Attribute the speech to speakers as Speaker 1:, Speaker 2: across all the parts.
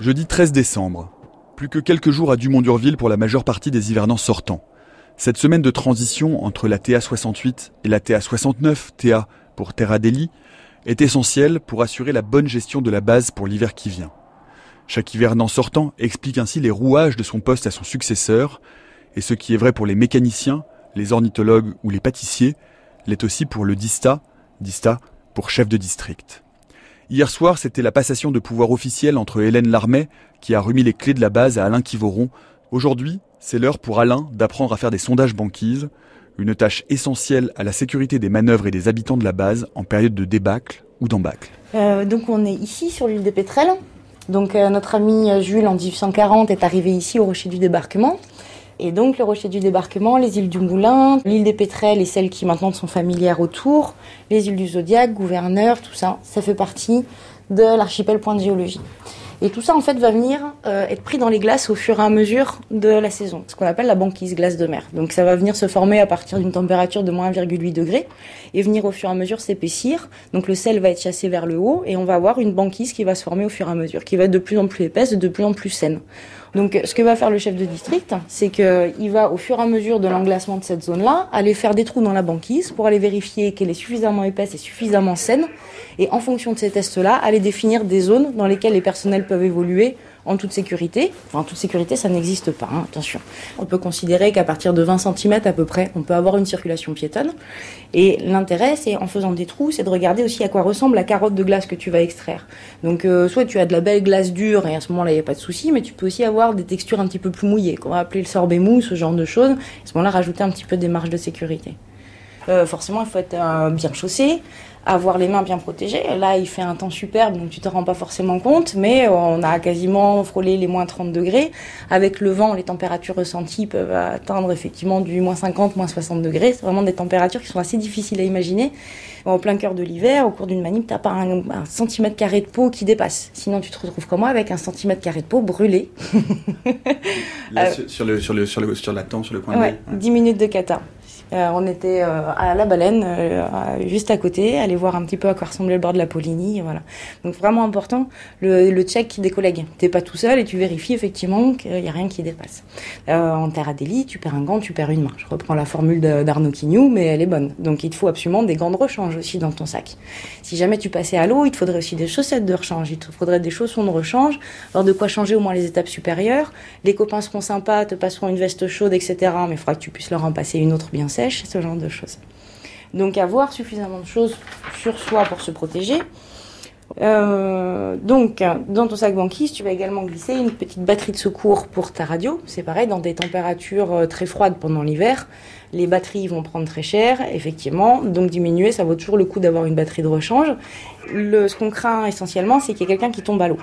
Speaker 1: Jeudi 13 décembre. Plus que quelques jours à Dumont-Durville pour la majeure partie des hivernants sortants. Cette semaine de transition entre la TA 68 et la TA 69, TA pour Terra Deli, est essentielle pour assurer la bonne gestion de la base pour l'hiver qui vient. Chaque hivernant sortant explique ainsi les rouages de son poste à son successeur, et ce qui est vrai pour les mécaniciens, les ornithologues ou les pâtissiers, l'est aussi pour le DISTA, DISTA pour chef de district. Hier soir, c'était la passation de pouvoir officiel entre Hélène Larmet, qui a remis les clés de la base à Alain Kivoron. Aujourd'hui, c'est l'heure pour Alain d'apprendre à faire des sondages banquises, une tâche essentielle à la sécurité des manœuvres et des habitants de la base en période de débâcle ou d'embâcle.
Speaker 2: Euh, donc on est ici sur l'île des Pétrels. Donc euh, notre ami Jules en 1840 est arrivé ici au rocher du débarquement. Et donc le rocher du débarquement, les îles du Moulin, l'île des Pétrels et celles qui maintenant sont familières autour, les îles du Zodiac, Gouverneur, tout ça, ça fait partie de l'archipel point de géologie. Et tout ça, en fait, va venir euh, être pris dans les glaces au fur et à mesure de la saison, ce qu'on appelle la banquise glace de mer. Donc ça va venir se former à partir d'une température de moins 1,8 degré et venir au fur et à mesure s'épaissir. Donc le sel va être chassé vers le haut et on va avoir une banquise qui va se former au fur et à mesure, qui va être de plus en plus épaisse, de plus en plus saine. Donc, ce que va faire le chef de district, c'est qu'il va, au fur et à mesure de l'englacement de cette zone-là, aller faire des trous dans la banquise pour aller vérifier qu'elle est suffisamment épaisse et suffisamment saine. Et en fonction de ces tests-là, aller définir des zones dans lesquelles les personnels peuvent évoluer en toute sécurité. En toute sécurité, ça n'existe pas, hein, attention. On peut considérer qu'à partir de 20 cm à peu près, on peut avoir une circulation piétonne. Et l'intérêt, c'est en faisant des trous, c'est de regarder aussi à quoi ressemble la carotte de glace que tu vas extraire. Donc, euh, soit tu as de la belle glace dure et à ce moment-là, il n'y a pas de souci, mais tu peux aussi avoir des textures un petit peu plus mouillées, qu'on va appeler le sorbet mou, ce genre de choses. À ce moment-là, rajouter un petit peu des marges de sécurité. Euh, forcément, il faut être euh, bien chaussé, avoir les mains bien protégées. Là, il fait un temps superbe, donc tu te rends pas forcément compte, mais on a quasiment frôlé les moins 30 degrés. Avec le vent, les températures ressenties peuvent atteindre effectivement du moins 50, moins 60 degrés. C'est vraiment des températures qui sont assez difficiles à imaginer. En plein cœur de l'hiver, au cours d'une manip, t'as pas un, centimètre carré de peau qui dépasse. Sinon, tu te retrouves comme moi avec un centimètre carré de peau brûlé.
Speaker 1: Là, sur, le, sur, le, sur, le, sur la tempe, sur le
Speaker 2: ouais, de 10 minutes de cata. Euh, on était euh, à la baleine, euh, juste à côté, aller voir un petit peu à quoi ressemblait le bord de la Poligny, voilà. Donc vraiment important, le, check des collègues. T'es pas tout seul et tu vérifies effectivement qu'il y a rien qui dépasse. en terre Adélie, tu perds un gant, tu perds une main. Je reprends la formule d'Arnaud Quignou, mais elle est bonne. Donc il te faut absolument des gants de rechange aussi dans ton sac. Si jamais tu passais à l'eau, il te faudrait aussi des chaussettes de rechange, il te faudrait des chaussons de rechange, alors de quoi changer au moins les étapes supérieures. Les copains seront sympas, te passeront une veste chaude, etc. Mais il faudra que tu puisses leur en passer une autre bien sèche, ce genre de choses. Donc avoir suffisamment de choses sur soi pour se protéger. Euh, donc, dans ton sac banquise, tu vas également glisser une petite batterie de secours pour ta radio. C'est pareil, dans des températures euh, très froides pendant l'hiver, les batteries vont prendre très cher, effectivement. Donc, diminuer, ça vaut toujours le coup d'avoir une batterie de rechange. Ce qu'on craint essentiellement, c'est qu'il y ait quelqu'un qui tombe à l'eau.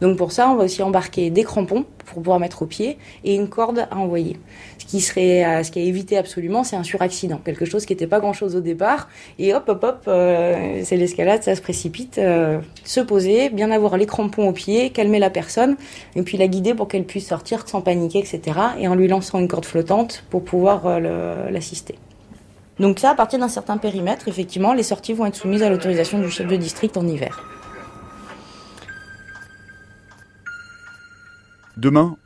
Speaker 2: Donc pour ça, on va aussi embarquer des crampons pour pouvoir mettre au pied et une corde à envoyer. Ce qui serait, euh, ce qui évité absolument, c'est un suraccident, quelque chose qui n'était pas grand-chose au départ. Et hop, hop, hop, euh, c'est l'escalade, ça se précipite. Euh, se poser, bien avoir les crampons au pied, calmer la personne, et puis la guider pour qu'elle puisse sortir sans paniquer, etc. Et en lui lançant une corde flottante pour pouvoir l'assister. Donc ça, à partir d'un certain périmètre, effectivement, les sorties vont être soumises à l'autorisation du chef de district en hiver.
Speaker 1: Demain,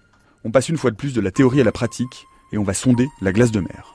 Speaker 1: on passe une fois de plus de la théorie à la pratique et on va sonder la glace de mer.